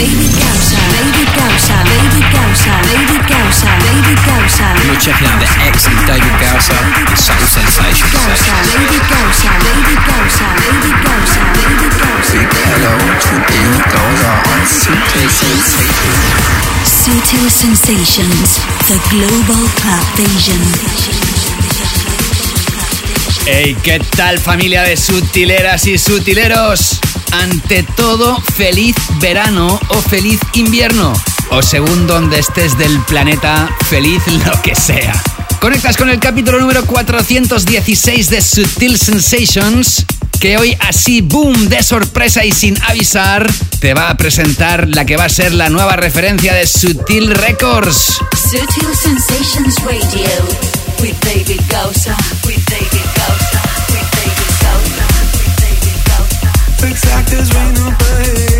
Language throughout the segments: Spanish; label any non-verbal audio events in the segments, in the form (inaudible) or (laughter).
David. David. David. David Gausa. David Gausa. You're checking out the excellent David Subtle Sensations. Gausa. David Gausa. David Gausa. David Gausa. David. Big hello to on Subtle Sensations. The Global Club Vision. Hey, ¿qué tal familia de sutileras y sutileros? Ante todo, feliz verano o feliz invierno. O según donde estés del planeta, feliz lo que sea. Conectas con el capítulo número 416 de Sutil Sensations, que hoy así, boom, de sorpresa y sin avisar, te va a presentar la que va a ser la nueva referencia de Sutil Records. Sutil Sensations Radio with David Gausa. With David Gausa. Gausa. Looks like there's rain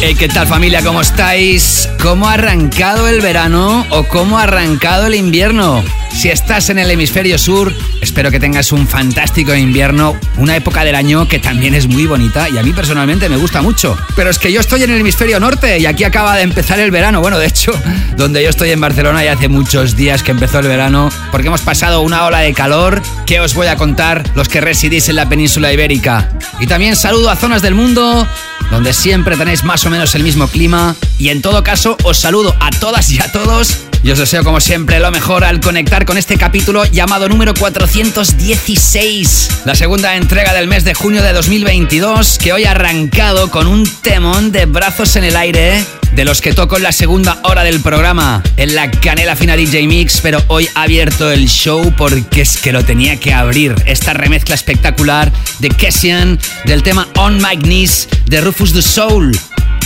Hey, ¿qué tal familia? ¿Cómo estáis? ¿Cómo ha arrancado el verano o cómo ha arrancado el invierno? Si estás en el hemisferio sur, espero que tengas un fantástico invierno, una época del año que también es muy bonita y a mí personalmente me gusta mucho. Pero es que yo estoy en el hemisferio norte y aquí acaba de empezar el verano. Bueno, de hecho, (laughs) donde yo estoy en Barcelona ya hace muchos días que empezó el verano, porque hemos pasado una ola de calor que os voy a contar los que residís en la península ibérica. Y también saludo a zonas del mundo donde siempre tenéis más o menos el mismo clima. Y en todo caso, os saludo a todas y a todos y os deseo como siempre lo mejor al conectar con este capítulo llamado número 416, la segunda entrega del mes de junio de 2022 que hoy ha arrancado con un temón de brazos en el aire de los que toco en la segunda hora del programa, en la Canela Fina DJ Mix, pero hoy ha abierto el show porque es que lo tenía que abrir. Esta remezcla espectacular de Kessian del tema On My Knees de Rufus the Soul.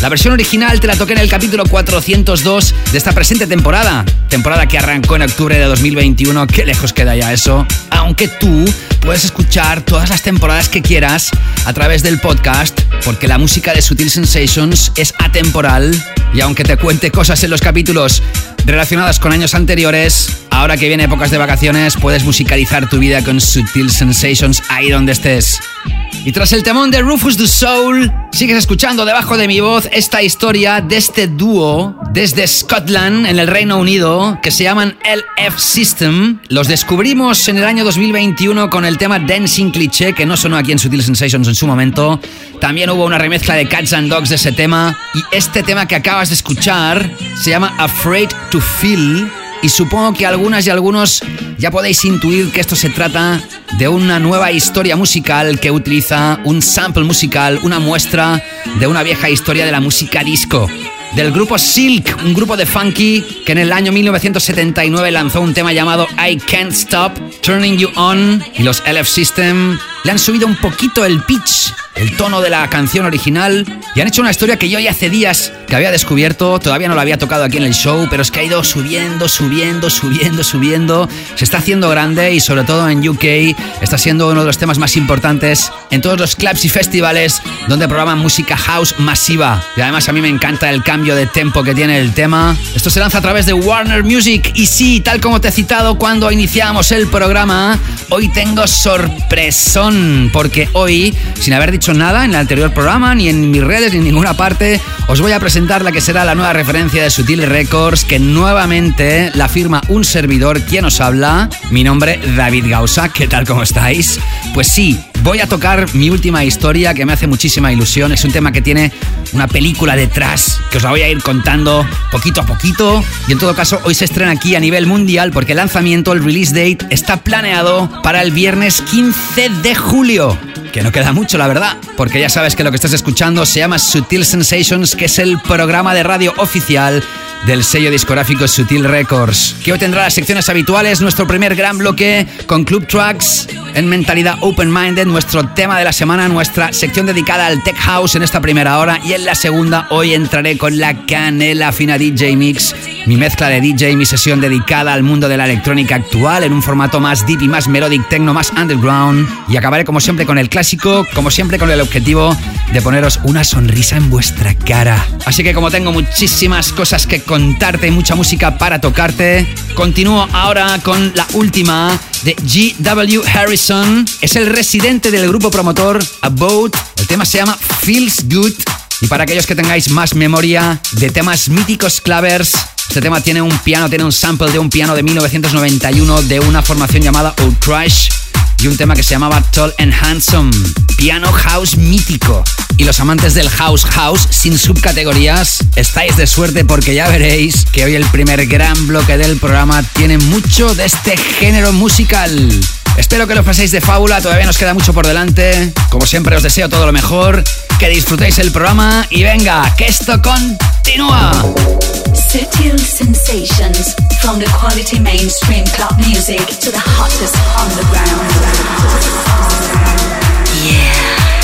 La versión original te la toqué en el capítulo 402 de esta presente temporada. Temporada que arrancó en octubre de 2021. Qué lejos queda ya eso. Aunque tú puedes escuchar todas las temporadas que quieras a través del podcast, porque la música de Sutil Sensations es atemporal. Y aunque te cuente cosas en los capítulos relacionadas con años anteriores, ahora que viene épocas de vacaciones, puedes musicalizar tu vida con Sutil Sensations ahí donde estés. Y tras el temón de Rufus the Soul, sigues escuchando debajo de mi voz esta historia de este dúo desde Scotland, en el Reino Unido, que se llaman LF System. Los descubrimos en el año 2021 con el tema Dancing Cliché, que no sonó aquí en Sutil Sensations en su momento. También hubo una remezcla de Cats and Dogs de ese tema. Y este tema que acabas de escuchar se llama Afraid to Feel y supongo que algunas y algunos ya podéis intuir que esto se trata de una nueva historia musical que utiliza un sample musical, una muestra de una vieja historia de la música disco. Del grupo Silk, un grupo de funky que en el año 1979 lanzó un tema llamado I Can't Stop Turning You On y los LF System le han subido un poquito el pitch, el tono de la canción original y han hecho una historia que yo ya hace días que había descubierto, todavía no la había tocado aquí en el show, pero es que ha ido subiendo, subiendo, subiendo, subiendo, se está haciendo grande y sobre todo en UK está siendo uno de los temas más importantes en todos los clubs y festivales donde programan música house masiva. Y además a mí me encanta el cambio de tempo que tiene el tema. Esto se lanza a través de Warner Music y sí, tal como te he citado cuando iniciamos el programa, hoy tengo sorpresón porque hoy, sin haber dicho nada en el anterior programa, ni en mis redes, ni en ninguna parte, os voy a presentar la que será la nueva referencia de Sutil Records, que nuevamente la firma un servidor, quien os habla, mi nombre David Gausa, ¿qué tal como estáis? Pues sí, voy a tocar mi última historia que me hace muchísima ilusión. Es un tema que tiene una película detrás que os la voy a ir contando poquito a poquito. Y en todo caso, hoy se estrena aquí a nivel mundial porque el lanzamiento, el release date, está planeado para el viernes 15 de julio. Que no queda mucho, la verdad, porque ya sabes que lo que estás escuchando se llama Sutil Sensations, que es el programa de radio oficial del sello discográfico Sutil Records, que hoy tendrá las secciones habituales, nuestro primer gran bloque con Club Tracks en mentalidad open-minded, nuestro tema de la semana, nuestra sección dedicada al Tech House en esta primera hora y en la segunda hoy entraré con la Canela Fina DJ Mix, mi mezcla de DJ, mi sesión dedicada al mundo de la electrónica actual en un formato más deep y más melodic techno, más underground y acabaré como siempre con el clásico, como siempre con el objetivo de poneros una sonrisa en vuestra cara. Así que como tengo muchísimas cosas que contarte y mucha música para tocarte, continúo ahora con la última de G.W. Harrison. Es el residente del grupo promotor About. El tema se llama Feels Good. Y para aquellos que tengáis más memoria de temas míticos clavers, este tema tiene un piano, tiene un sample de un piano de 1991 de una formación llamada Old Crush y un tema que se llamaba Tall and Handsome, piano house mítico. Y los amantes del house house sin subcategorías, estáis de suerte porque ya veréis que hoy el primer gran bloque del programa tiene mucho de este género musical. Espero que lo paséis de fábula, todavía nos queda mucho por delante. Como siempre os deseo todo lo mejor, que disfrutéis el programa y venga, que esto continúa. Sutil sensations from the quality mainstream club music to the hottest underground. Yeah.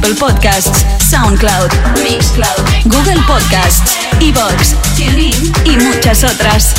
Apple Podcasts, SoundCloud, Mixcloud, Google Podcasts, Evox, TuneIn y muchas otras.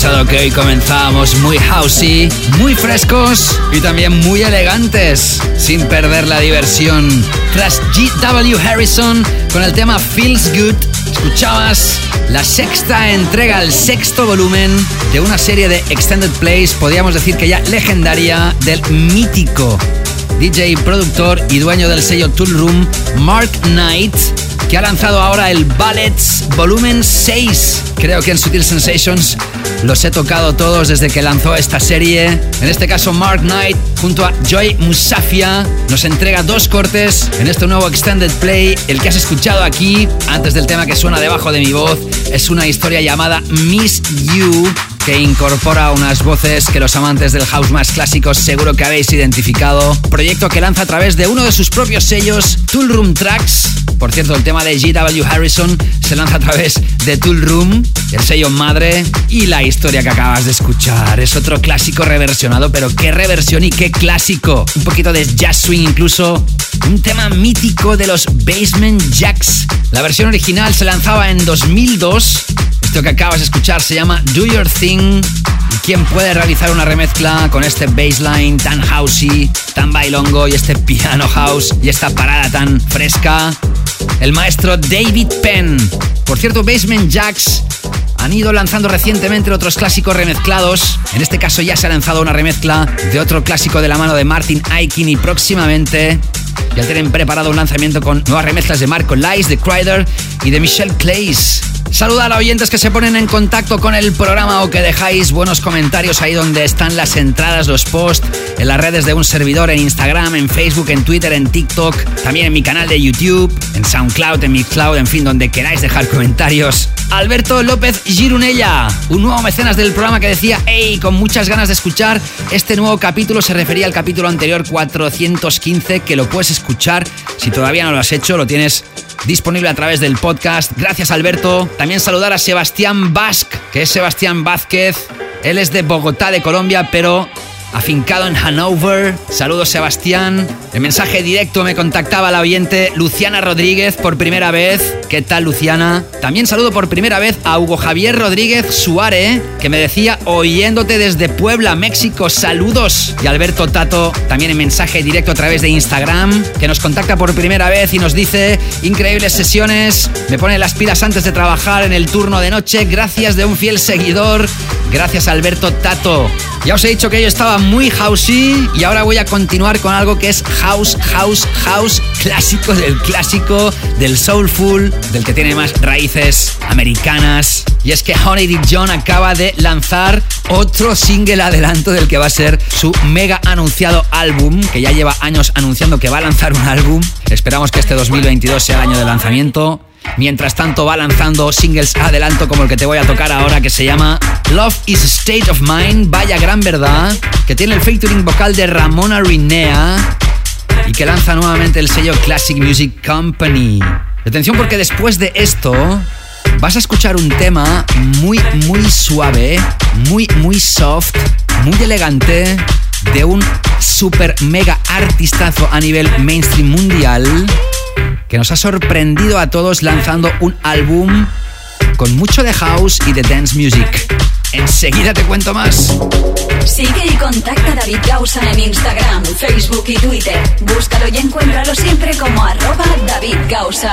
Que hoy comenzábamos muy housey, muy frescos y también muy elegantes, sin perder la diversión. Tras G.W. Harrison con el tema Feels Good, escuchabas la sexta entrega, el sexto volumen de una serie de extended plays, podríamos decir que ya legendaria, del mítico DJ, productor y dueño del sello Tool Room, Mark Knight que ha lanzado ahora el Ballets Volumen 6. Creo que en Sutil Sensations los he tocado todos desde que lanzó esta serie. En este caso, Mark Knight junto a Joy Musafia nos entrega dos cortes en este nuevo Extended Play. El que has escuchado aquí, antes del tema que suena debajo de mi voz, es una historia llamada Miss You que incorpora unas voces que los amantes del house más clásicos seguro que habéis identificado. Proyecto que lanza a través de uno de sus propios sellos, Tool Room Tracks. Por cierto, el tema de G.W. Harrison se lanza a través de Tool Room, el sello madre, y la historia que acabas de escuchar. Es otro clásico reversionado, pero qué reversión y qué clásico. Un poquito de jazz swing incluso. Un tema mítico de los Basement Jacks. La versión original se lanzaba en 2002 esto que acabas de escuchar se llama Do Your Thing. ¿Y quién puede realizar una remezcla con este bassline tan housey, tan bailongo y este piano house y esta parada tan fresca? El maestro David Penn. Por cierto, Basement Jacks han ido lanzando recientemente otros clásicos remezclados. En este caso ya se ha lanzado una remezcla de otro clásico de la mano de Martin Aikin y próximamente ya tienen preparado un lanzamiento con nuevas remezclas de Marco Lies, de Crider y de Michelle Clays. Saludar a oyentes que se ponen en contacto con el programa o que dejáis buenos comentarios ahí donde están las entradas, los posts, en las redes de un servidor, en Instagram, en Facebook, en Twitter, en TikTok, también en mi canal de YouTube, en SoundCloud, en Mixcloud, en fin, donde queráis dejar comentarios. Alberto López Girunella, un nuevo mecenas del programa que decía, hey, con muchas ganas de escuchar este nuevo capítulo, se refería al capítulo anterior 415, que lo puedes escuchar si todavía no lo has hecho, lo tienes disponible a través del podcast. Gracias Alberto. También saludar a Sebastián Basque, que es Sebastián Vázquez. Él es de Bogotá, de Colombia, pero afincado en Hanover. Saludos Sebastián. El mensaje directo me contactaba la oyente Luciana Rodríguez por primera vez. ¿Qué tal Luciana? También saludo por primera vez a Hugo Javier Rodríguez Suárez, que me decía oyéndote desde Puebla, México. Saludos. Y Alberto Tato, también en mensaje directo a través de Instagram, que nos contacta por primera vez y nos dice increíbles sesiones. Me pone las pilas antes de trabajar en el turno de noche. Gracias de un fiel seguidor. Gracias Alberto Tato. Ya os he dicho que yo estaba muy housey y ahora voy a continuar con algo que es house, house, house, clásico del clásico, del soulful, del que tiene más raíces americanas. Y es que Honey Dick John acaba de lanzar otro single adelanto del que va a ser su mega anunciado álbum, que ya lleva años anunciando que va a lanzar un álbum. Esperamos que este 2022 sea el año de lanzamiento. Mientras tanto va lanzando singles adelanto como el que te voy a tocar ahora que se llama Love is a State of Mind, vaya gran verdad, que tiene el featuring vocal de Ramona Rinea y que lanza nuevamente el sello Classic Music Company. Atención porque después de esto vas a escuchar un tema muy muy suave, muy muy soft, muy elegante de un super mega artistazo a nivel mainstream mundial que nos ha sorprendido a todos lanzando un álbum con mucho de house y de dance music. Enseguida te cuento más. Sigue y contacta a David Gausa en Instagram, Facebook y Twitter. Búscalo y encuéntralo siempre como arroba David Gausa.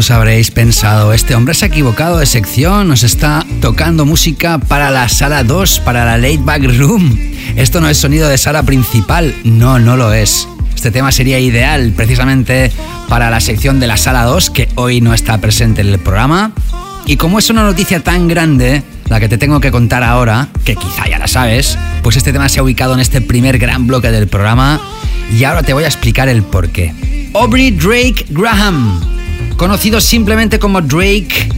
Algunos os habréis pensado, este hombre se ha equivocado de sección, nos está tocando música para la sala 2, para la late back room. Esto no es sonido de sala principal, no, no lo es. Este tema sería ideal precisamente para la sección de la sala 2, que hoy no está presente en el programa. Y como es una noticia tan grande, la que te tengo que contar ahora, que quizá ya la sabes, pues este tema se ha ubicado en este primer gran bloque del programa y ahora te voy a explicar el porqué. Aubrey Drake Graham, conocido simplemente como Drake.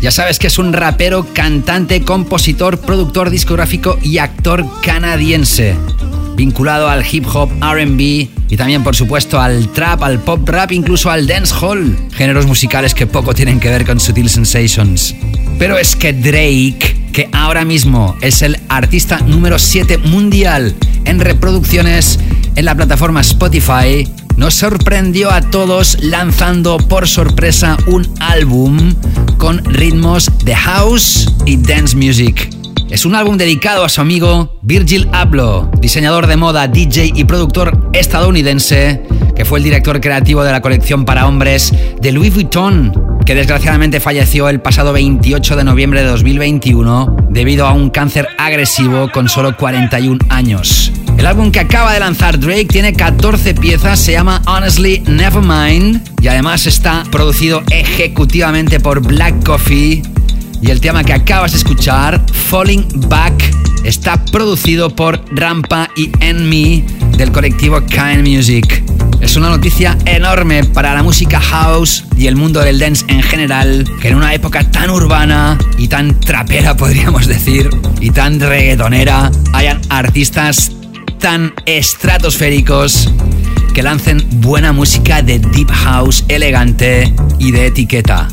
Ya sabes que es un rapero, cantante, compositor, productor discográfico y actor canadiense, vinculado al hip hop, RB y también por supuesto al trap, al pop rap, incluso al dancehall, géneros musicales que poco tienen que ver con Sutil Sensations. Pero es que Drake, que ahora mismo es el artista número 7 mundial en reproducciones en la plataforma Spotify, nos sorprendió a todos lanzando por sorpresa un álbum con ritmos de house y dance music. Es un álbum dedicado a su amigo Virgil Abloh, diseñador de moda, DJ y productor estadounidense, que fue el director creativo de la colección para hombres de Louis Vuitton, que desgraciadamente falleció el pasado 28 de noviembre de 2021 debido a un cáncer agresivo con solo 41 años. El álbum que acaba de lanzar Drake tiene 14 piezas, se llama Honestly Nevermind y además está producido ejecutivamente por Black Coffee. Y el tema que acabas de escuchar, Falling Back, está producido por Rampa y Enemy del colectivo Kind Music. Es una noticia enorme para la música house y el mundo del dance en general, que en una época tan urbana y tan trapera, (laughs) podríamos decir, y tan reggaetonera, hayan artistas estratosféricos que lancen buena música de deep house elegante y de etiqueta.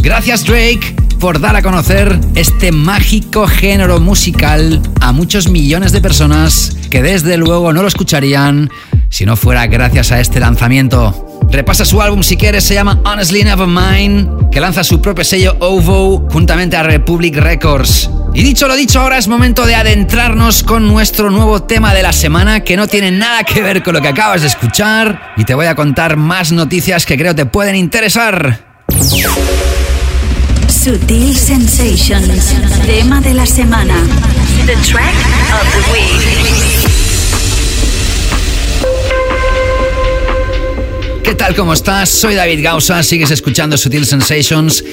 Gracias Drake por dar a conocer este mágico género musical a muchos millones de personas que desde luego no lo escucharían si no fuera gracias a este lanzamiento. Repasa su álbum si quieres, se llama Honestly Nevermind, que lanza su propio sello OVO juntamente a Republic Records. Y dicho lo dicho, ahora es momento de adentrarnos con nuestro nuevo tema de la semana que no tiene nada que ver con lo que acabas de escuchar y te voy a contar más noticias que creo te pueden interesar. Sutil Sensations, tema de la semana. The track of the week. ¿Qué tal? ¿Cómo estás? Soy David Gausa, sigues escuchando Sutil Sensations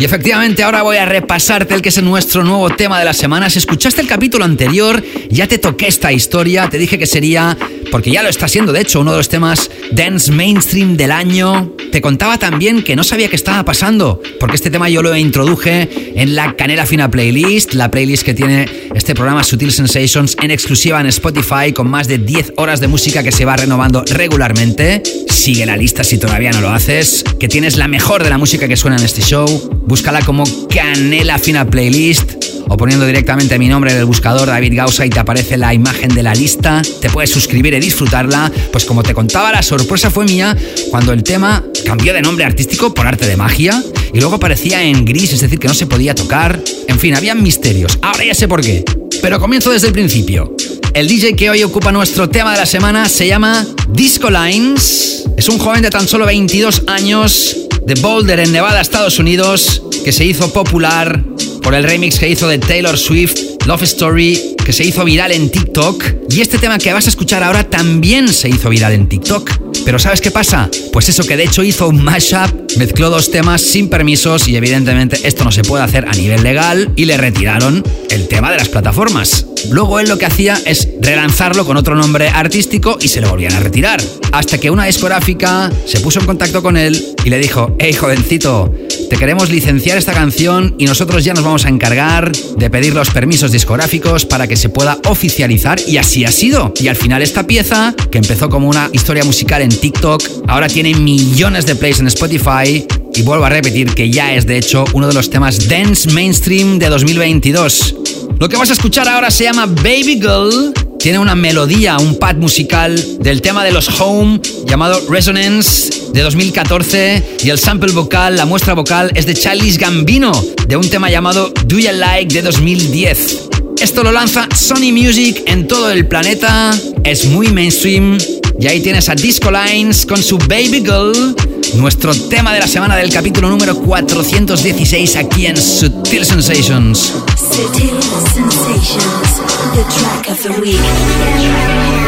y efectivamente ahora voy a repasarte el que es nuestro nuevo tema de la semana. Si escuchaste el capítulo anterior, ya te toqué esta historia, te dije que sería, porque ya lo está siendo de hecho, uno de los temas dance mainstream del año. Te contaba también que no sabía qué estaba pasando, porque este tema yo lo introduje en la Canela Fina Playlist, la playlist que tiene este programa Sutil Sensations en exclusiva en Spotify con más de 10 horas de música que se va renovando regularmente. Sigue la lista si todavía no lo haces, que tienes la mejor de la música que suena en este show. Búscala como Canela Fina Playlist o poniendo directamente mi nombre en el buscador David Gausa y te aparece la imagen de la lista. Te puedes suscribir y disfrutarla. Pues como te contaba, la sorpresa fue mía cuando el tema cambió de nombre artístico por arte de magia y luego aparecía en gris, es decir, que no se podía tocar. En fin, había misterios. Ahora ya sé por qué. Pero comienzo desde el principio. El DJ que hoy ocupa nuestro tema de la semana se llama Disco Lines. Es un joven de tan solo 22 años de Boulder en Nevada, Estados Unidos, que se hizo popular por el remix que hizo de Taylor Swift, Love Story, que se hizo viral en TikTok. Y este tema que vas a escuchar ahora también se hizo viral en TikTok. Pero ¿sabes qué pasa? Pues eso que de hecho hizo un mashup, mezcló dos temas sin permisos y evidentemente esto no se puede hacer a nivel legal y le retiraron el tema de las plataformas. Luego él lo que hacía es relanzarlo con otro nombre artístico y se lo volvían a retirar. Hasta que una discográfica se puso en contacto con él y le dijo, hey jovencito, te queremos licenciar esta canción y nosotros ya nos vamos a encargar de pedir los permisos discográficos para que se pueda oficializar y así ha sido. Y al final esta pieza, que empezó como una historia musical en TikTok, ahora tiene millones de plays en Spotify y vuelvo a repetir que ya es de hecho uno de los temas dance mainstream de 2022. Lo que vas a escuchar ahora se llama Baby Girl. Tiene una melodía, un pad musical del tema de los Home llamado Resonance de 2014 y el sample vocal, la muestra vocal es de Charlie Gambino de un tema llamado Do You Like de 2010. Esto lo lanza Sony Music en todo el planeta, es muy mainstream y ahí tienes a Disco Lines con su Baby Girl nuestro tema de la semana del capítulo número 416 aquí en Sutil Sensations. Sutil Sensations, the track of the week.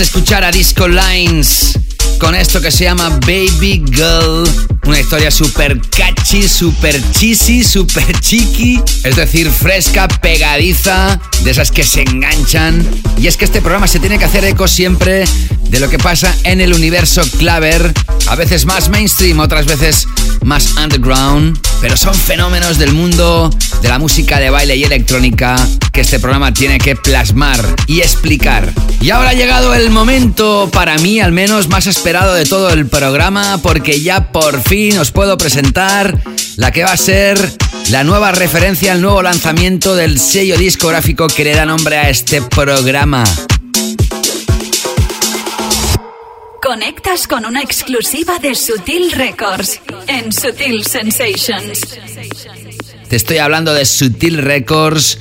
Escuchar a Disco Lines con esto que se llama Baby Girl. Una historia super catchy, super cheesy, super chiqui. Es decir, fresca, pegadiza, de esas que se enganchan. Y es que este programa se tiene que hacer eco siempre de lo que pasa en el universo claver. A veces más mainstream, otras veces más underground. Pero son fenómenos del mundo de la música de baile y electrónica que este programa tiene que plasmar y explicar. Y ahora ha llegado el momento, para mí al menos, más esperado de todo el programa, porque ya por fin os puedo presentar la que va a ser la nueva referencia, el nuevo lanzamiento del sello discográfico que le da nombre a este programa. Conectas con una exclusiva de Sutil Records en Sutil Sensations. Te estoy hablando de Sutil Records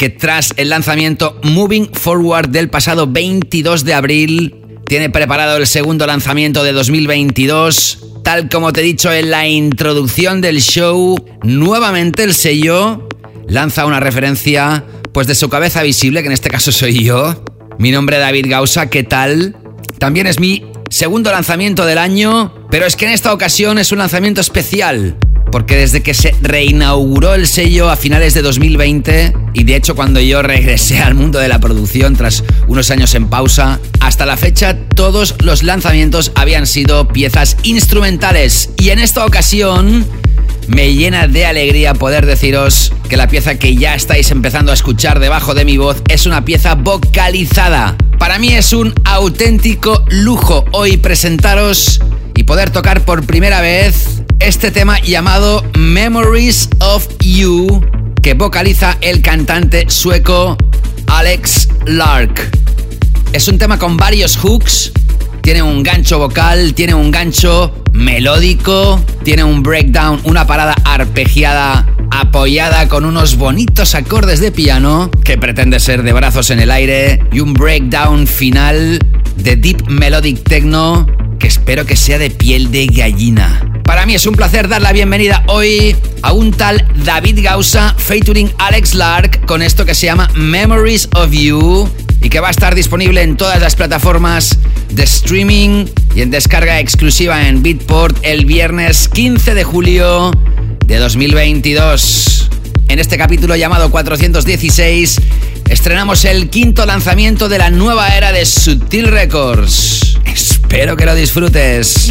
que tras el lanzamiento Moving Forward del pasado 22 de abril, tiene preparado el segundo lanzamiento de 2022. Tal como te he dicho en la introducción del show, nuevamente el sello lanza una referencia pues de su cabeza visible, que en este caso soy yo. Mi nombre es David Gausa, ¿qué tal? También es mi segundo lanzamiento del año, pero es que en esta ocasión es un lanzamiento especial porque desde que se reinauguró el sello a finales de 2020, y de hecho cuando yo regresé al mundo de la producción tras unos años en pausa, hasta la fecha todos los lanzamientos habían sido piezas instrumentales. Y en esta ocasión me llena de alegría poder deciros que la pieza que ya estáis empezando a escuchar debajo de mi voz es una pieza vocalizada. Para mí es un auténtico lujo hoy presentaros y poder tocar por primera vez este tema llamado Memories of You que vocaliza el cantante sueco Alex Lark. Es un tema con varios hooks, tiene un gancho vocal, tiene un gancho melódico, tiene un breakdown, una parada arpegiada apoyada con unos bonitos acordes de piano que pretende ser de brazos en el aire y un breakdown final de deep melodic techno que espero que sea de piel de gallina. Para mí es un placer dar la bienvenida hoy a un tal David Gausa featuring Alex Lark con esto que se llama Memories of You y que va a estar disponible en todas las plataformas de streaming y en descarga exclusiva en Beatport el viernes 15 de julio de 2022. En este capítulo llamado 416 estrenamos el quinto lanzamiento de la nueva era de Sutil Records. Espero que lo disfrutes.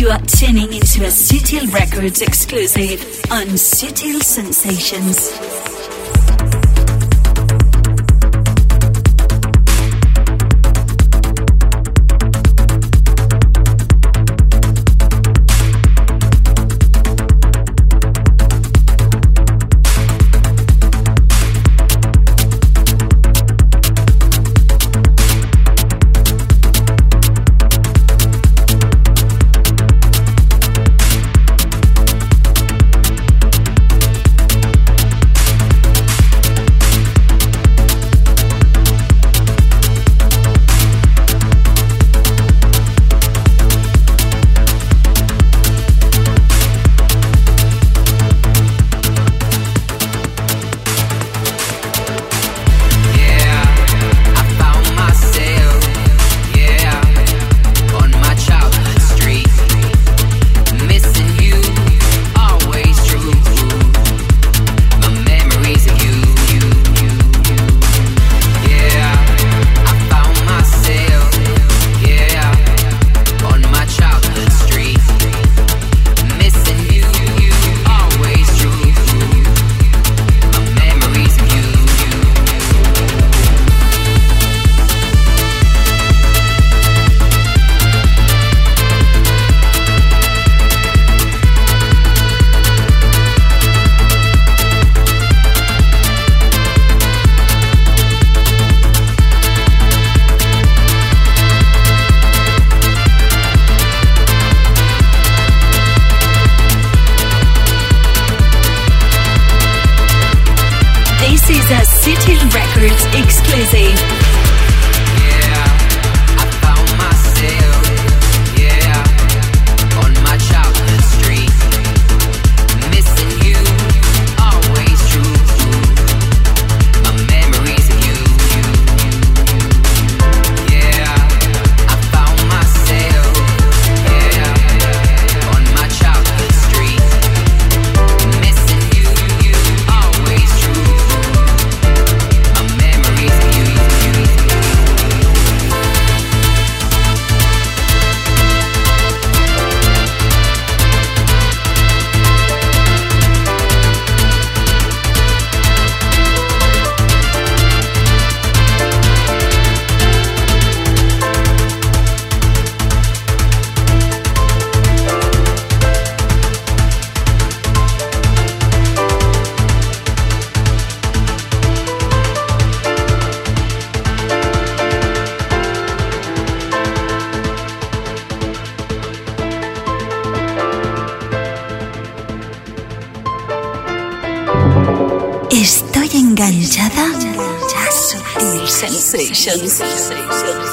Seixas.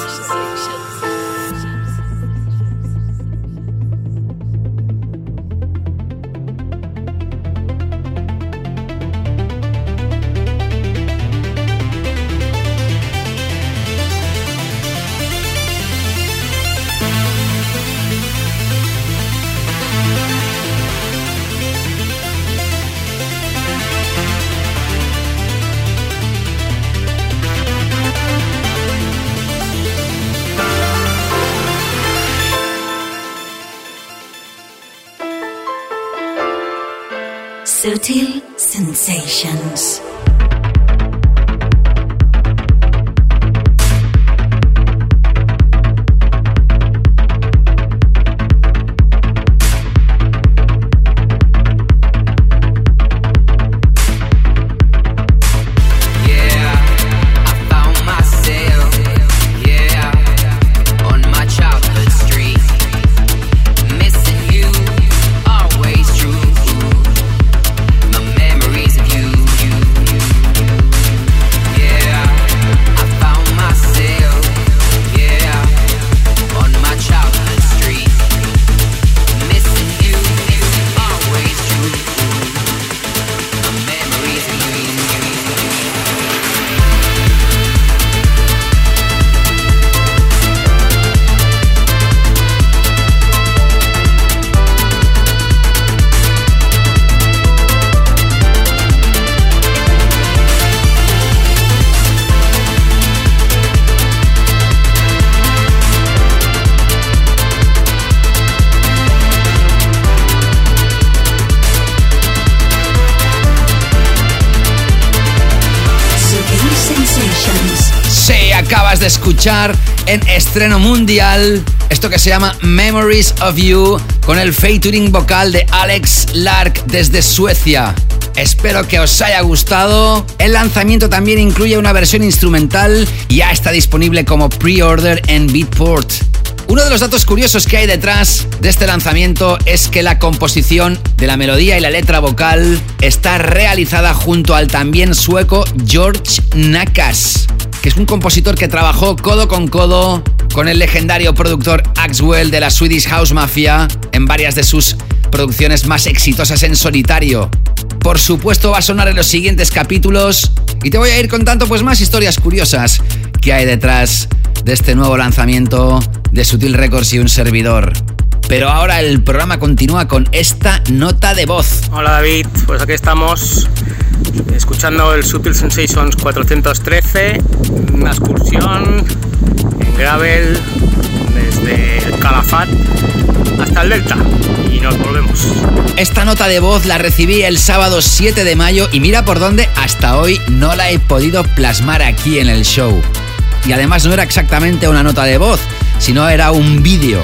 Escuchar en estreno mundial esto que se llama Memories of You con el featuring vocal de Alex Lark desde Suecia. Espero que os haya gustado. El lanzamiento también incluye una versión instrumental y ya está disponible como pre-order en Beatport. Uno de los datos curiosos que hay detrás de este lanzamiento es que la composición de la melodía y la letra vocal está realizada junto al también sueco George Nakas, es un compositor que trabajó codo con codo con el legendario productor Axwell de la Swedish House Mafia en varias de sus producciones más exitosas en solitario. Por supuesto va a sonar en los siguientes capítulos y te voy a ir contando pues más historias curiosas que hay detrás de este nuevo lanzamiento de Sutil Records y un servidor. Pero ahora el programa continúa con esta nota de voz. Hola David, pues aquí estamos escuchando el Sutil Sensations 413, una excursión en gravel desde el Calafat hasta el Delta y nos volvemos. Esta nota de voz la recibí el sábado 7 de mayo y mira por dónde hasta hoy no la he podido plasmar aquí en el show. Y además no era exactamente una nota de voz, sino era un vídeo.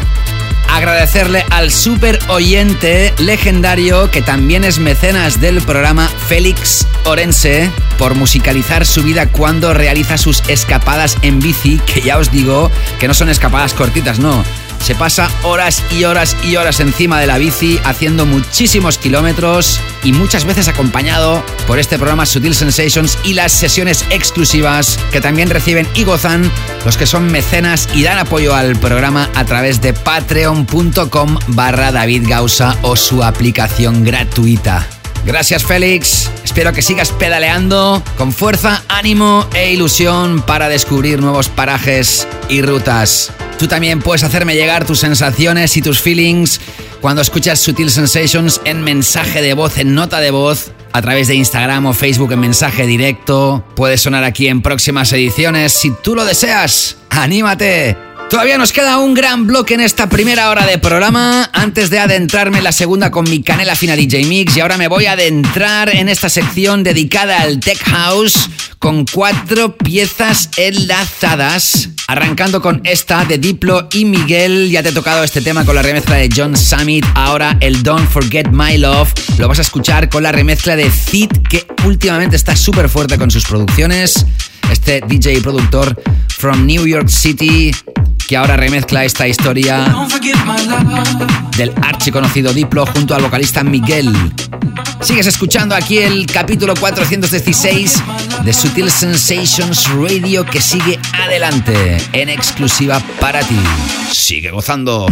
Agradecerle al super oyente legendario que también es mecenas del programa Félix Orense por musicalizar su vida cuando realiza sus escapadas en bici, que ya os digo que no son escapadas cortitas, no se pasa horas y horas y horas encima de la bici haciendo muchísimos kilómetros y muchas veces acompañado por este programa Sutil Sensations y las sesiones exclusivas que también reciben y gozan los que son mecenas y dan apoyo al programa a través de patreon.com barra David Gausa o su aplicación gratuita. Gracias Félix, espero que sigas pedaleando con fuerza, ánimo e ilusión para descubrir nuevos parajes y rutas. Tú también puedes hacerme llegar tus sensaciones y tus feelings cuando escuchas Sutil Sensations en mensaje de voz, en nota de voz, a través de Instagram o Facebook en mensaje directo. Puedes sonar aquí en próximas ediciones si tú lo deseas. ¡Anímate! Todavía nos queda un gran bloque en esta primera hora de programa. Antes de adentrarme en la segunda con mi canela fina DJ Mix y ahora me voy a adentrar en esta sección dedicada al Tech House con cuatro piezas enlazadas. Arrancando con esta de Diplo y Miguel, ya te he tocado este tema con la remezcla de John Summit, ahora el Don't Forget My Love, lo vas a escuchar con la remezcla de Zid que últimamente está súper fuerte con sus producciones, este DJ y productor from New York City que ahora remezcla esta historia del archiconocido Diplo junto al vocalista Miguel. Sigues escuchando aquí el capítulo 416 de Sutil Sensations Radio que sigue adelante en exclusiva para ti. Sigue gozando.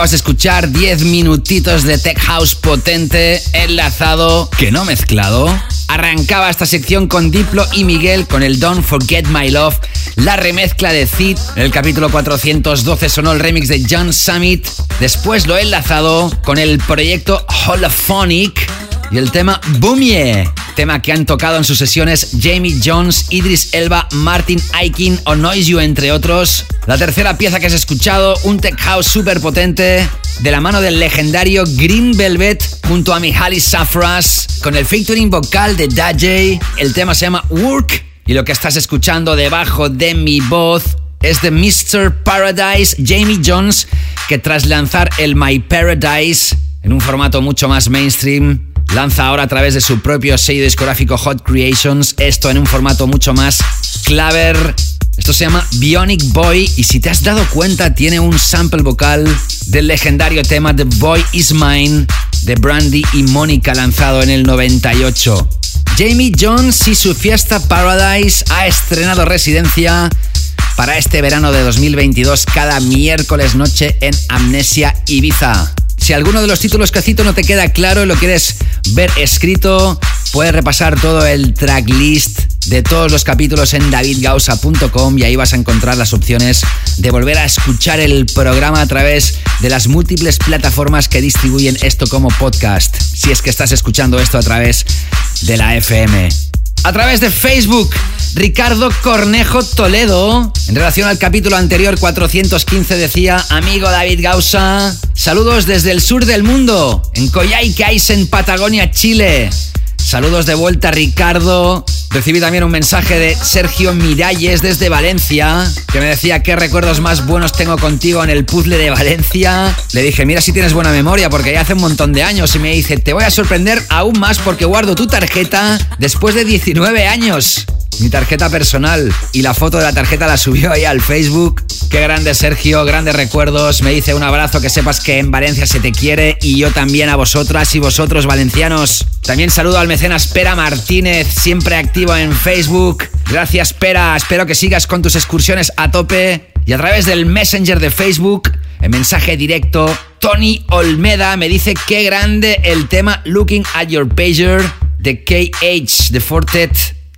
Acabas de escuchar 10 minutitos de Tech House potente, enlazado, que no mezclado. Arrancaba esta sección con Diplo y Miguel con el Don't Forget My Love, la remezcla de Zid. En el capítulo 412 sonó el remix de John Summit. Después lo he enlazado con el proyecto Holophonic y el tema Boomie tema que han tocado en sus sesiones Jamie Jones, Idris Elba, Martin Aikin o Noise You, entre otros. La tercera pieza que has escuchado, un tech house súper potente, de la mano del legendario Green Velvet junto a Mihaly Safras, con el featuring vocal de Dajay. El tema se llama Work y lo que estás escuchando debajo de mi voz es de Mr. Paradise, Jamie Jones, que tras lanzar el My Paradise en un formato mucho más mainstream, lanza ahora a través de su propio sello discográfico Hot Creations esto en un formato mucho más claver. Esto se llama Bionic Boy y si te has dado cuenta tiene un sample vocal del legendario tema The Boy Is Mine de Brandy y Mónica lanzado en el 98. Jamie Jones y su fiesta Paradise ha estrenado residencia para este verano de 2022 cada miércoles noche en Amnesia Ibiza. Si alguno de los títulos que cito no te queda claro y lo quieres ver escrito, puedes repasar todo el tracklist de todos los capítulos en davidgausa.com y ahí vas a encontrar las opciones de volver a escuchar el programa a través de las múltiples plataformas que distribuyen esto como podcast, si es que estás escuchando esto a través de la FM. A través de Facebook, Ricardo Cornejo Toledo, en relación al capítulo anterior 415, decía, amigo David Gausa, saludos desde el sur del mundo, en Coyhaique, en Patagonia, Chile. Saludos de vuelta, Ricardo. Recibí también un mensaje de Sergio Miralles desde Valencia, que me decía qué recuerdos más buenos tengo contigo en el puzzle de Valencia. Le dije, mira si tienes buena memoria, porque ya hace un montón de años. Y me dice, te voy a sorprender aún más porque guardo tu tarjeta después de 19 años mi tarjeta personal y la foto de la tarjeta la subió ahí al Facebook. Qué grande Sergio, grandes recuerdos. Me dice un abrazo, que sepas que en Valencia se te quiere y yo también a vosotras y vosotros valencianos. También saludo al mecenas Pera Martínez, siempre activo en Facebook. Gracias Pera, espero que sigas con tus excursiones a tope. Y a través del Messenger de Facebook, en mensaje directo, Tony Olmeda me dice qué grande el tema Looking at Your Pager de KH, de Fortet.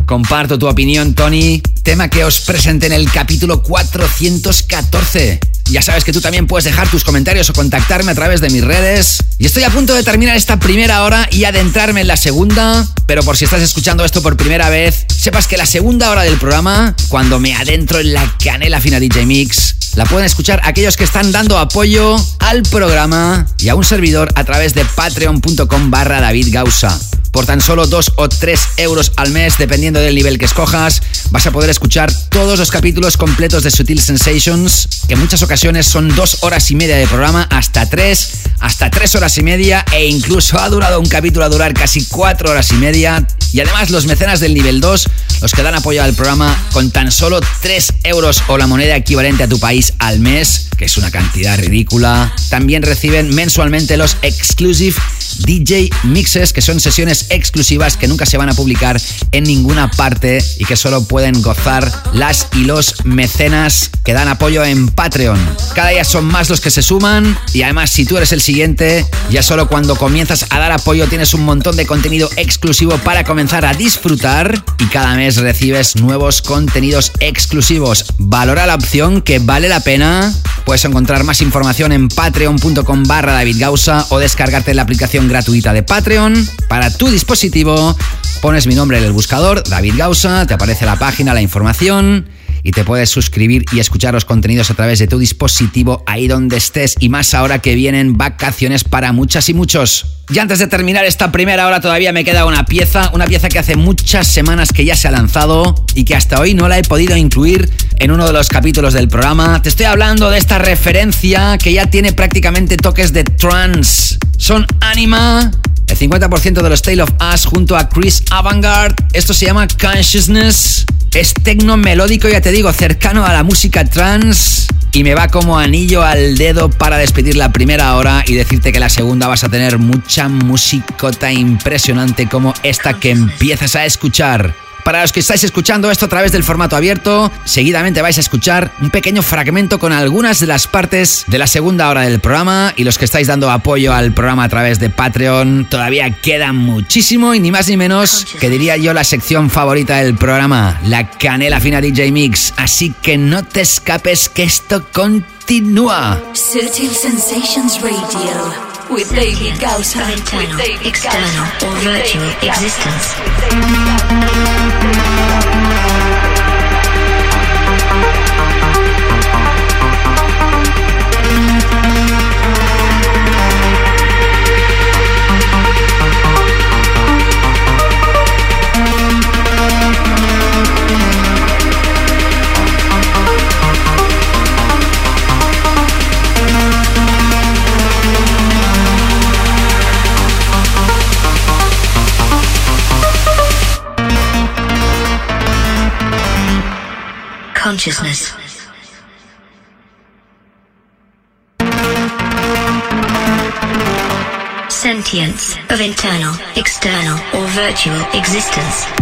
Comparto tu opinión, Tony. Tema que os presenté en el capítulo 414. Ya sabes que tú también puedes dejar tus comentarios o contactarme a través de mis redes. Y estoy a punto de terminar esta primera hora y adentrarme en la segunda, pero por si estás escuchando esto por primera vez, sepas que la segunda hora del programa, cuando me adentro en la canela fina DJ Mix, la pueden escuchar aquellos que están dando apoyo al programa y a un servidor a través de patreon.com barra David Gausa. Por tan solo 2 o 3 euros al mes, dependiendo del nivel que escojas, vas a poder escuchar todos los capítulos completos de Sutil Sensations, que en muchas ocasiones son 2 horas y media de programa, hasta 3, hasta 3 horas y media, e incluso ha durado un capítulo a durar casi 4 horas y media. Y además los mecenas del nivel 2, los que dan apoyo al programa con tan solo 3 euros o la moneda equivalente a tu país al mes, que es una cantidad ridícula, también reciben mensualmente los Exclusive DJ Mixes, que son sesiones exclusivas que nunca se van a publicar en ninguna parte y que solo pueden gozar las y los mecenas que dan apoyo en Patreon. Cada día son más los que se suman y además si tú eres el siguiente, ya solo cuando comienzas a dar apoyo tienes un montón de contenido exclusivo para comenzar a disfrutar y cada mes recibes nuevos contenidos exclusivos. Valora la opción que vale la pena. Puedes encontrar más información en patreon.com barra David Gausa o descargarte la aplicación gratuita de Patreon para tu dispositivo. Pones mi nombre en el buscador, David Gausa, te aparece la página, la información y te puedes suscribir y escuchar los contenidos a través de tu dispositivo ahí donde estés y más ahora que vienen vacaciones para muchas y muchos. Y antes de terminar esta primera hora todavía me queda una pieza, una pieza que hace muchas semanas que ya se ha lanzado y que hasta hoy no la he podido incluir en uno de los capítulos del programa. Te estoy hablando de esta referencia que ya tiene prácticamente toques de trance. Son Anima, el 50% de los Tale of Us junto a Chris Avantgarde. Esto se llama Consciousness. Es tecno melódico, ya te digo, cercano a la música trance. Y me va como anillo al dedo para despedir la primera hora y decirte que la segunda vas a tener mucha musicota impresionante como esta que empiezas a escuchar. Para los que estáis escuchando esto a través del formato abierto, seguidamente vais a escuchar un pequeño fragmento con algunas de las partes de la segunda hora del programa y los que estáis dando apoyo al programa a través de Patreon, todavía queda muchísimo y ni más ni menos que diría yo la sección favorita del programa, la canela fina DJ Mix. Así que no te escapes que esto continúa. Sutil Sensations Radio. With David internal, external, or virtual existence. Consciousness. Sentience of internal, external, or virtual existence.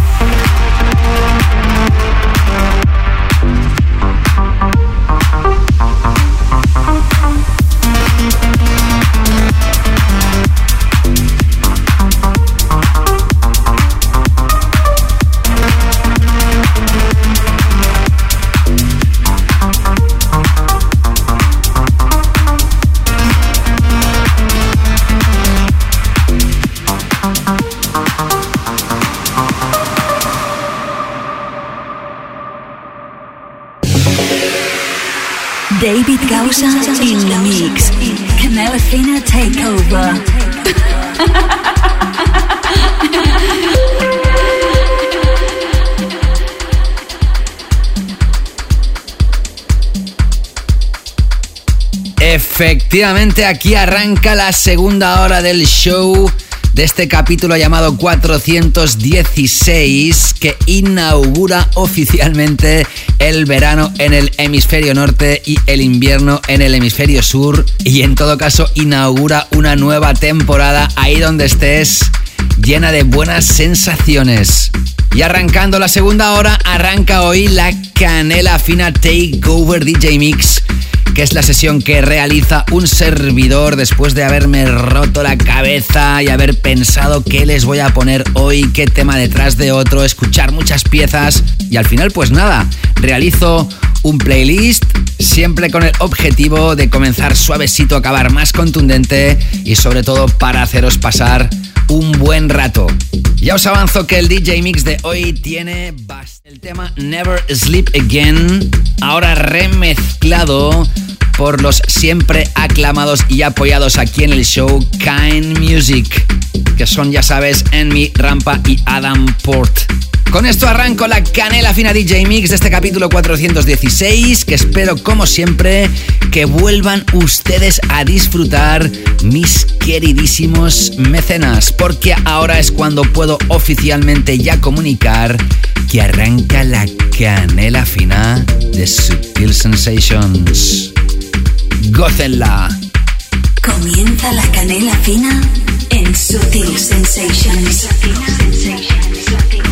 David Gausa in the mix. Canela Fina Takeover. Efectivamente, aquí arranca la segunda hora del show de este capítulo llamado 416 que inaugura oficialmente el verano en el hemisferio norte y el invierno en el hemisferio sur y en todo caso inaugura una nueva temporada ahí donde estés llena de buenas sensaciones. Y arrancando la segunda hora, arranca hoy la Canela Fina Takeover DJ Mix que es la sesión que realiza un servidor después de haberme roto la cabeza y haber pensado qué les voy a poner hoy, qué tema detrás de otro, escuchar muchas piezas y al final pues nada, realizo un playlist siempre con el objetivo de comenzar suavecito, acabar más contundente y sobre todo para haceros pasar un buen rato. Ya os avanzo que el DJ Mix de hoy tiene el tema Never Sleep Again, ahora remezclado por los siempre aclamados y apoyados aquí en el show Kind Music, que son, ya sabes, Enmi, Rampa y Adam Port. Con esto arranco la canela fina DJ Mix de este capítulo 416, que espero como siempre que vuelvan ustedes a disfrutar mis queridísimos mecenas, porque ahora es cuando puedo oficialmente ya comunicar que arranca la canela fina de Subtil Sensations. Gócenla. Comienza la canela fina en Sutil Sensations. You hear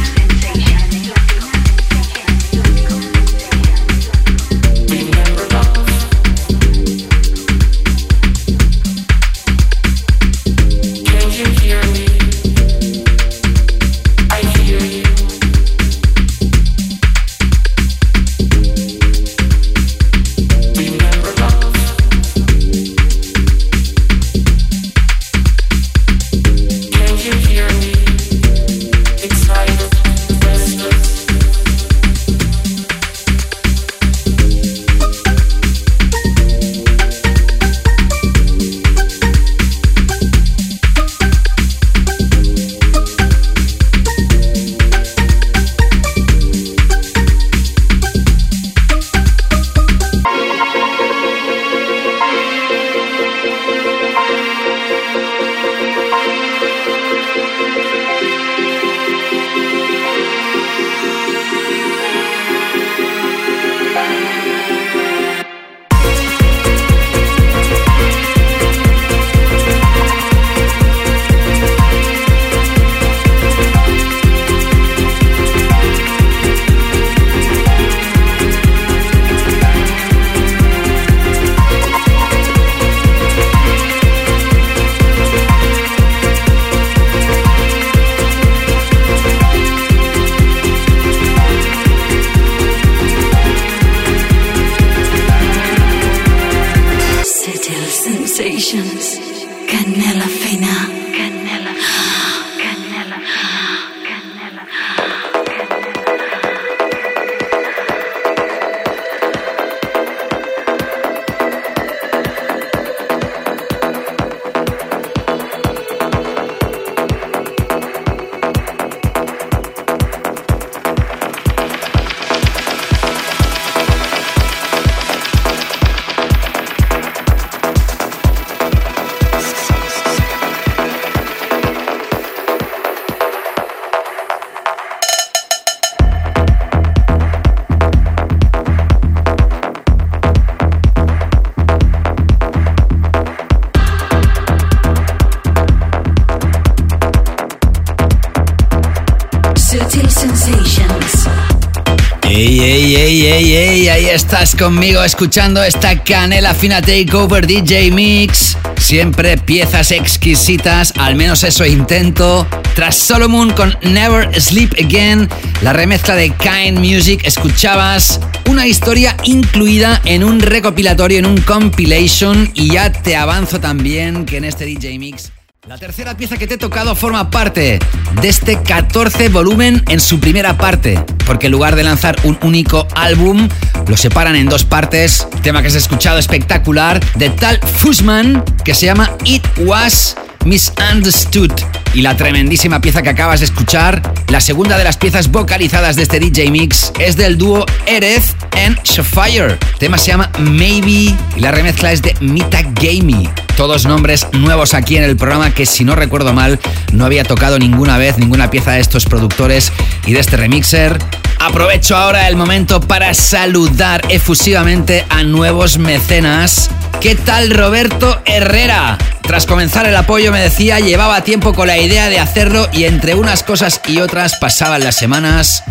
estás conmigo escuchando esta canela fina takeover DJ Mix. Siempre piezas exquisitas, al menos eso intento. Tras Solomon con Never Sleep Again, la remezcla de Kind Music, escuchabas una historia incluida en un recopilatorio, en un compilation, y ya te avanzo también que en este DJ Mix la tercera pieza que te he tocado forma parte de este 14 volumen en su primera parte, porque en lugar de lanzar un único álbum, lo separan en dos partes. Tema que has escuchado espectacular de tal Fushman que se llama It Was Misunderstood. Y la tremendísima pieza que acabas de escuchar, la segunda de las piezas vocalizadas de este DJ Mix, es del dúo Erez and Shafire. El tema se llama Maybe y la remezcla es de Mita Gamey. Todos nombres nuevos aquí en el programa que si no recuerdo mal no había tocado ninguna vez ninguna pieza de estos productores y de este remixer. Aprovecho ahora el momento para saludar efusivamente a nuevos mecenas. ¿Qué tal Roberto Herrera? Tras comenzar el apoyo me decía llevaba tiempo con la idea de hacerlo y entre unas cosas y otras pasaban las semanas.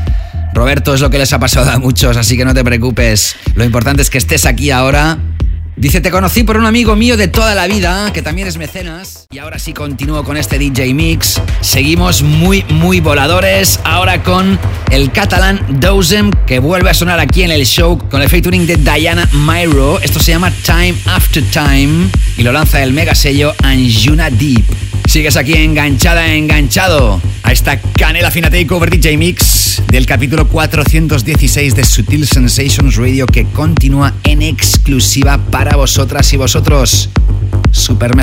Roberto es lo que les ha pasado a muchos, así que no te preocupes. Lo importante es que estés aquí ahora Dice, te conocí por un amigo mío de toda la vida, que también es mecenas. Y ahora sí continúo con este DJ Mix. Seguimos muy, muy voladores. Ahora con el catalán Dozem, que vuelve a sonar aquí en el show con el featuring de Diana Myro. Esto se llama Time After Time y lo lanza el mega sello Anjuna Deep. Sigues aquí enganchada, enganchado a esta canela fina takeover DJ Mix del capítulo 416 de Sutil Sensations Radio que continúa en exclusiva para vosotras y vosotros, super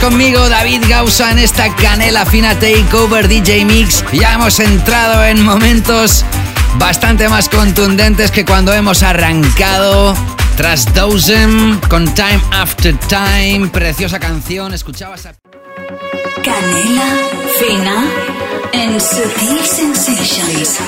conmigo, David Gausa, en esta canela fina Takeover DJ Mix. Ya hemos entrado en momentos bastante más contundentes que cuando hemos arrancado. Tras Dozen, con Time After Time, preciosa canción, escuchabas a... Canela fina en Sutil Sensations.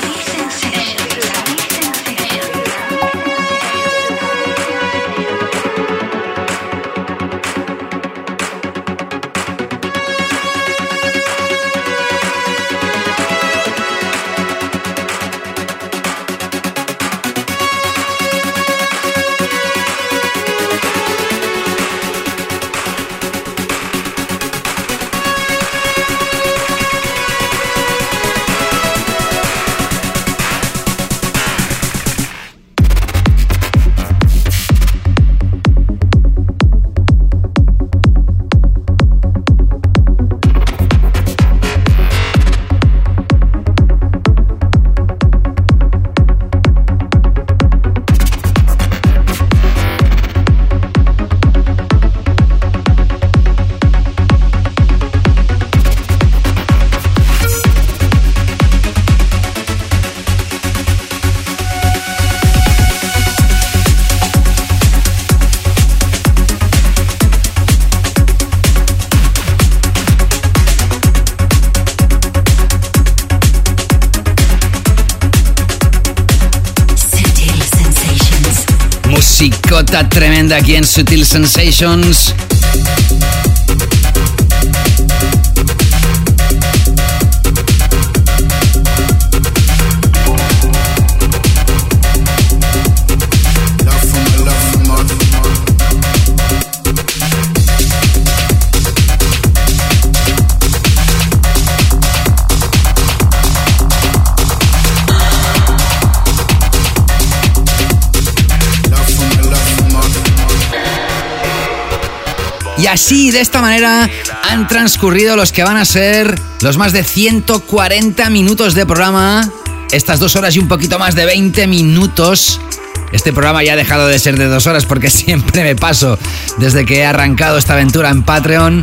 Tremenda aquí en Sutil Sensations. Y así, de esta manera, han transcurrido los que van a ser los más de 140 minutos de programa. Estas dos horas y un poquito más de 20 minutos. Este programa ya ha dejado de ser de dos horas porque (laughs) siempre me paso desde que he arrancado esta aventura en Patreon.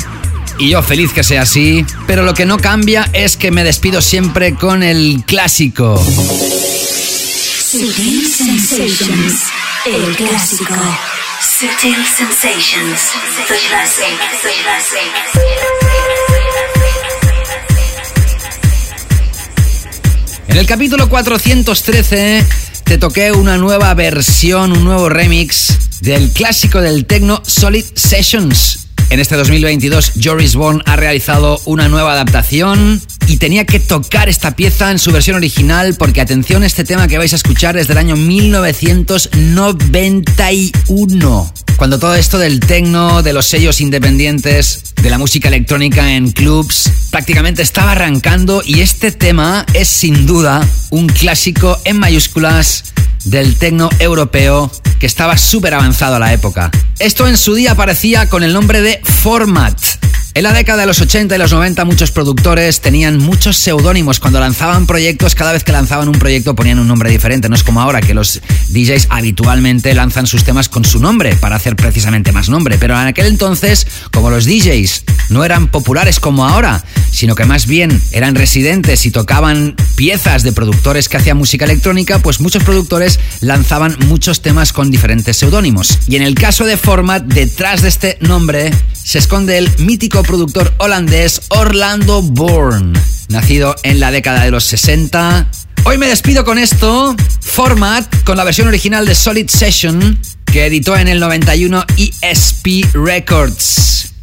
Y yo feliz que sea así. Pero lo que no cambia es que me despido siempre con el clásico. El clásico. Sensations. En el capítulo 413 te toqué una nueva versión, un nuevo remix del clásico del techno Solid Sessions. En este 2022, Joris Bourne ha realizado una nueva adaptación y tenía que tocar esta pieza en su versión original porque, atención, este tema que vais a escuchar es del año 1991. Cuando todo esto del techno, de los sellos independientes, de la música electrónica en clubs, prácticamente estaba arrancando y este tema es sin duda un clásico en mayúsculas del techno europeo que estaba súper avanzado a la época. Esto en su día aparecía con el nombre de Format. En la década de los 80 y los 90 muchos productores tenían muchos seudónimos. Cuando lanzaban proyectos, cada vez que lanzaban un proyecto ponían un nombre diferente. No es como ahora que los DJs habitualmente lanzan sus temas con su nombre para hacer precisamente más nombre. Pero en aquel entonces, como los DJs no eran populares como ahora, sino que más bien eran residentes y tocaban piezas de productores que hacían música electrónica, pues muchos productores lanzaban muchos temas con diferentes seudónimos. Y en el caso de Format, detrás de este nombre se esconde el mítico productor holandés Orlando Bourne, nacido en la década de los 60. Hoy me despido con esto, Format, con la versión original de Solid Session, que editó en el 91 ESP Records.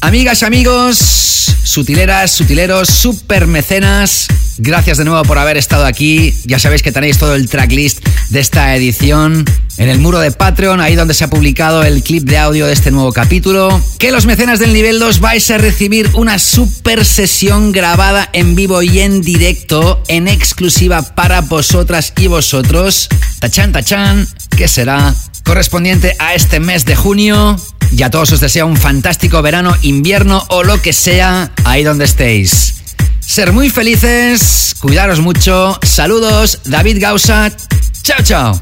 Amigas, amigos, sutileras, sutileros, super mecenas, gracias de nuevo por haber estado aquí. Ya sabéis que tenéis todo el tracklist de esta edición en el muro de Patreon, ahí donde se ha publicado el clip de audio de este nuevo capítulo. Que los mecenas del nivel 2 vais a recibir una super sesión grabada en vivo y en directo, en exclusiva para vosotras y vosotros. Tachan, tachan, que será correspondiente a este mes de junio. Y a todos os deseo un fantástico verano, invierno o lo que sea, ahí donde estéis. Ser muy felices, cuidaros mucho. Saludos, David Gausa. Chao, chao.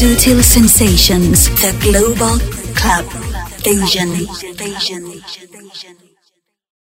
Sutil Sensations, the global club Asian. Asian.